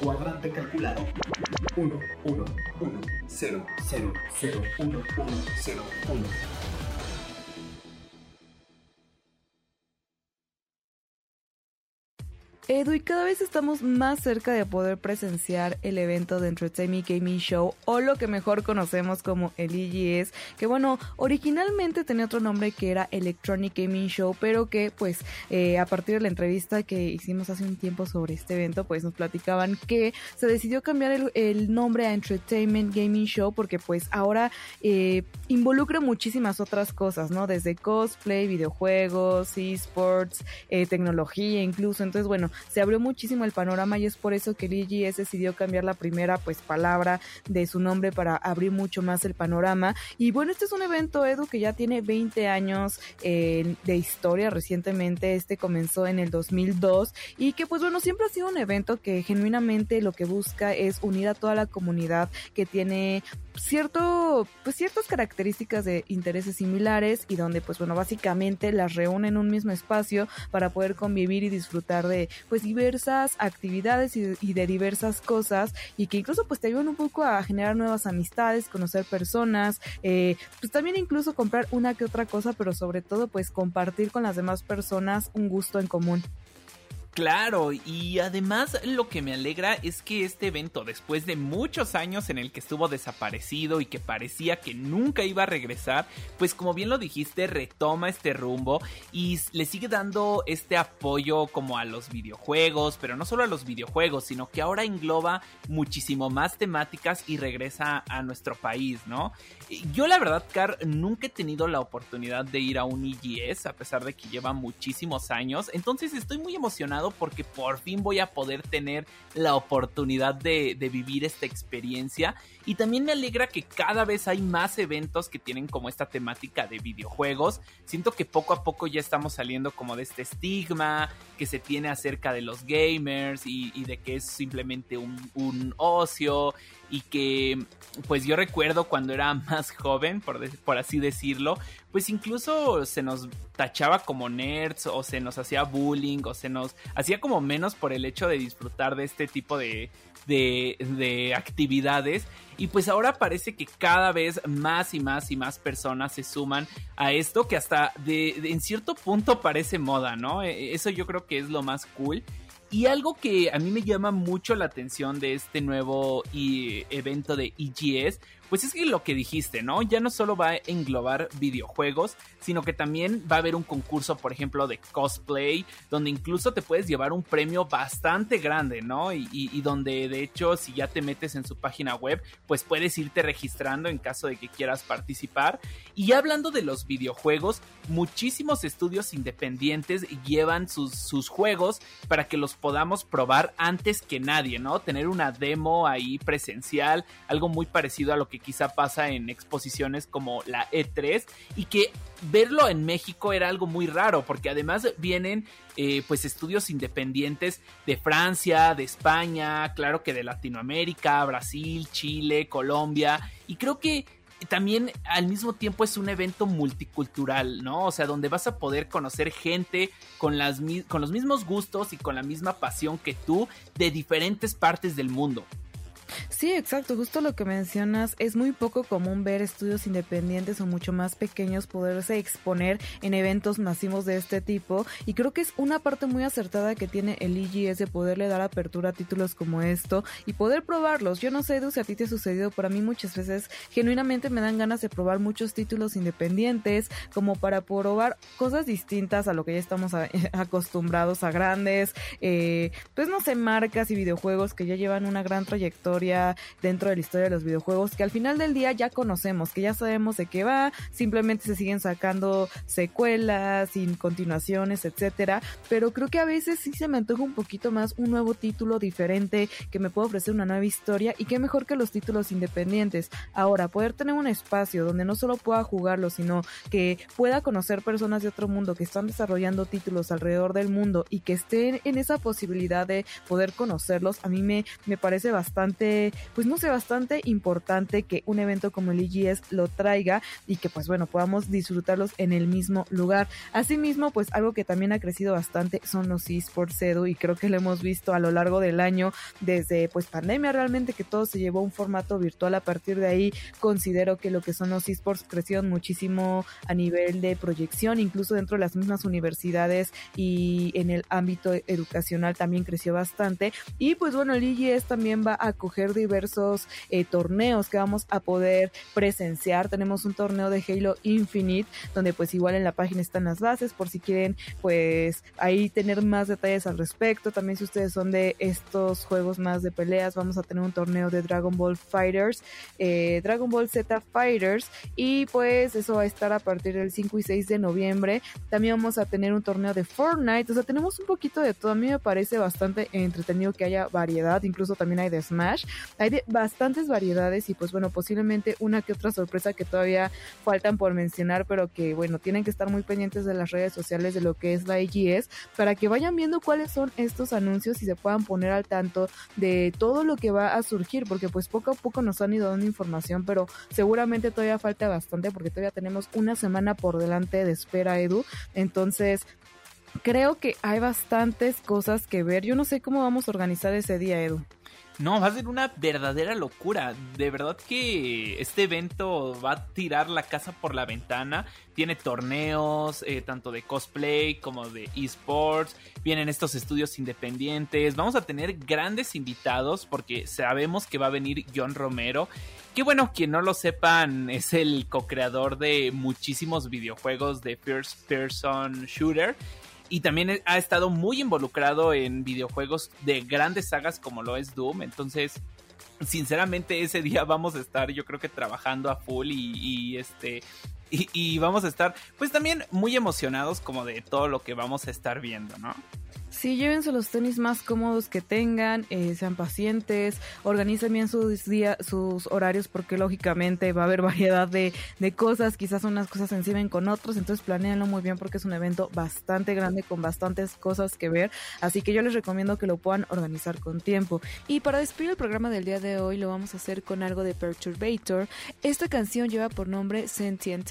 Cuadrante calculado. 1, 1, 1, 0, 0, 0, 1, 1, 0, 1. Edu, y cada vez estamos más cerca de poder presenciar el evento de Entertainment Gaming Show o lo que mejor conocemos como el EGS, que bueno, originalmente tenía otro nombre que era Electronic Gaming Show, pero que pues eh, a partir de la entrevista que hicimos hace un tiempo sobre este evento, pues nos platicaban que se decidió cambiar el, nombre a Entertainment Gaming Show porque pues ahora eh, involucra muchísimas otras cosas, ¿no? Desde cosplay, videojuegos, esports, eh, tecnología incluso, entonces bueno, se abrió muchísimo el panorama y es por eso que el decidió cambiar la primera pues palabra de su nombre para abrir mucho más el panorama. Y bueno, este es un evento, Edu, que ya tiene 20 años eh, de historia recientemente. Este comenzó en el 2002 y que pues bueno, siempre ha sido un evento que genuinamente lo que busca es unir a toda la comunidad que tiene cierto, pues ciertas características de intereses similares y donde pues bueno, básicamente las reúne en un mismo espacio para poder convivir y disfrutar de pues diversas actividades y, de diversas cosas y que incluso pues te ayudan un poco a generar nuevas amistades, conocer personas, eh, pues también incluso comprar una que otra cosa, pero sobre todo pues compartir con las demás personas un gusto en común. Claro, y además lo que me alegra es que este evento, después de muchos años en el que estuvo desaparecido y que parecía que nunca iba a regresar, pues como bien lo dijiste, retoma este rumbo y le sigue dando este apoyo como a los videojuegos, pero no solo a los videojuegos, sino que ahora engloba muchísimo más temáticas y regresa a nuestro país, ¿no? Yo la verdad, Car, nunca he tenido la oportunidad de ir a un EGS, a pesar de que lleva muchísimos años, entonces estoy muy emocionado porque por fin voy a poder tener la oportunidad de, vivir esta experiencia. Y también me alegra que cada vez hay más eventos que tienen como esta temática de videojuegos. Siento que poco a poco ya estamos saliendo como de este estigma que se tiene acerca de los gamers y, de que es simplemente un, ocio y que pues yo recuerdo cuando era más joven, por, así decirlo, pues incluso se nos tachaba como nerds o se nos hacía bullying o se nos hacía como menos por el hecho de disfrutar de este tipo de, de, de actividades y pues ahora parece que cada vez más y más y más personas se suman a esto que hasta en cierto punto parece moda, ¿no? Eso yo creo que es lo más cool. Y algo que a mí me llama mucho la atención de este nuevo e evento de EGS, pues es que lo que dijiste, ¿no? Ya no solo va a englobar videojuegos, sino que también va a haber un concurso, por ejemplo, de cosplay, donde incluso te puedes llevar un premio bastante grande, ¿no? Y, y, donde de hecho, si ya te metes en su página web, pues puedes irte registrando en caso de que quieras participar. Y hablando de los videojuegos, muchísimos estudios independientes llevan sus, sus juegos para que los podamos probar antes que nadie, ¿no? Tener una demo ahí presencial, algo muy parecido a lo que quizá pasa en exposiciones como la E3 y que verlo en México era algo muy raro porque además vienen eh, pues estudios independientes de Francia, de España, claro que de Latinoamérica, Brasil, Chile, Colombia y creo que también al mismo tiempo es un evento multicultural, ¿no? O sea, donde vas a poder conocer gente con, las, con los mismos gustos y con la misma pasión que tú de diferentes partes del mundo. Sí, exacto, justo lo que mencionas, es muy poco común ver estudios independientes o mucho más pequeños poderse exponer en eventos masivos de este tipo y creo que es una parte muy acertada que tiene el EGS de poderle dar apertura a títulos como esto y poder probarlos. Yo no sé, Edu, si a ti te ha sucedido, pero a mí muchas veces genuinamente me dan ganas de probar muchos títulos independientes como para probar cosas distintas a lo que ya estamos acostumbrados a grandes, eh, pues no sé, marcas y videojuegos que ya llevan una gran trayectoria dentro de la historia de los videojuegos que al final del día ya conocemos, que ya sabemos de qué va, simplemente se siguen sacando secuelas, sin continuaciones, etcétera, pero creo que a veces sí se me antoja un poquito más un nuevo título diferente que me pueda ofrecer una nueva historia y qué mejor que los títulos independientes. Ahora, poder tener un espacio donde no solo pueda jugarlo, sino que pueda conocer personas de otro mundo que están desarrollando títulos alrededor del mundo y que estén en esa posibilidad de poder conocerlos, a mí me, me parece bastante, pues no sé, bastante importante que un evento como el EGS lo traiga y que pues bueno, podamos disfrutarlos en el mismo lugar. Asimismo, pues algo que también ha crecido bastante son los esports Edu y creo que lo hemos visto a lo largo del año desde pues pandemia realmente que todo se llevó a un formato virtual a partir de ahí considero que lo que son los esports crecieron muchísimo a nivel de proyección incluso dentro de las mismas universidades y en el ámbito educacional también creció bastante y pues bueno el EGS también va a coger diversos eh, torneos que vamos a poder presenciar tenemos un torneo de Halo Infinite donde pues igual en la página están las bases por si quieren pues ahí tener más detalles al respecto. También si ustedes son de estos juegos más de peleas, vamos a tener un torneo de Dragon Ball Fighters, eh, Dragon Ball Z Fighters y pues eso va a estar a partir del 5 y 6 de noviembre. También vamos a tener un torneo de Fortnite, o sea, tenemos un poquito de todo. A mí me parece bastante entretenido que haya variedad, incluso también hay de Smash. Hay de bastantes variedades y pues bueno, posiblemente una que otra sorpresa que todavía faltan por mencionar, pero que bueno, tienen que estar muy pendientes de las redes sociales de lo que es la IGS para que vayan viendo cuáles son estos anuncios y se puedan poner al tanto de todo lo que va a surgir, porque pues poco a poco nos han ido dando información, pero seguramente todavía falta bastante porque todavía tenemos una semana por delante de espera, Edu. Entonces, creo que hay bastantes cosas que ver. Yo no sé cómo vamos a organizar ese día, Edu. No, va a ser una verdadera locura. De verdad que este evento va a tirar la casa por la ventana. Tiene torneos, eh, tanto de cosplay como de esports. Vienen estos estudios independientes. Vamos a tener grandes invitados porque sabemos que va a venir John Romero. Que bueno, quien no lo sepan, es el co-creador de muchísimos videojuegos de First Person Shooter y también ha estado muy involucrado en videojuegos de grandes sagas como lo es Doom. Entonces, sinceramente, ese día vamos a estar, yo creo que trabajando a full y, este. Y, vamos a estar, pues también muy emocionados como de todo lo que vamos a estar viendo, ¿no? Sí, llévense los tenis más cómodos que tengan, eh, sean pacientes, organicen bien sus días, sus horarios, porque lógicamente va a haber variedad de, de cosas, quizás unas cosas se encimen con otros, entonces planéenlo muy bien porque es un evento bastante grande con bastantes cosas que ver, así que yo les recomiendo que lo puedan organizar con tiempo. Y para despedir el programa del día de hoy lo vamos a hacer con algo de Perturbator. Esta canción lleva por nombre Sentient.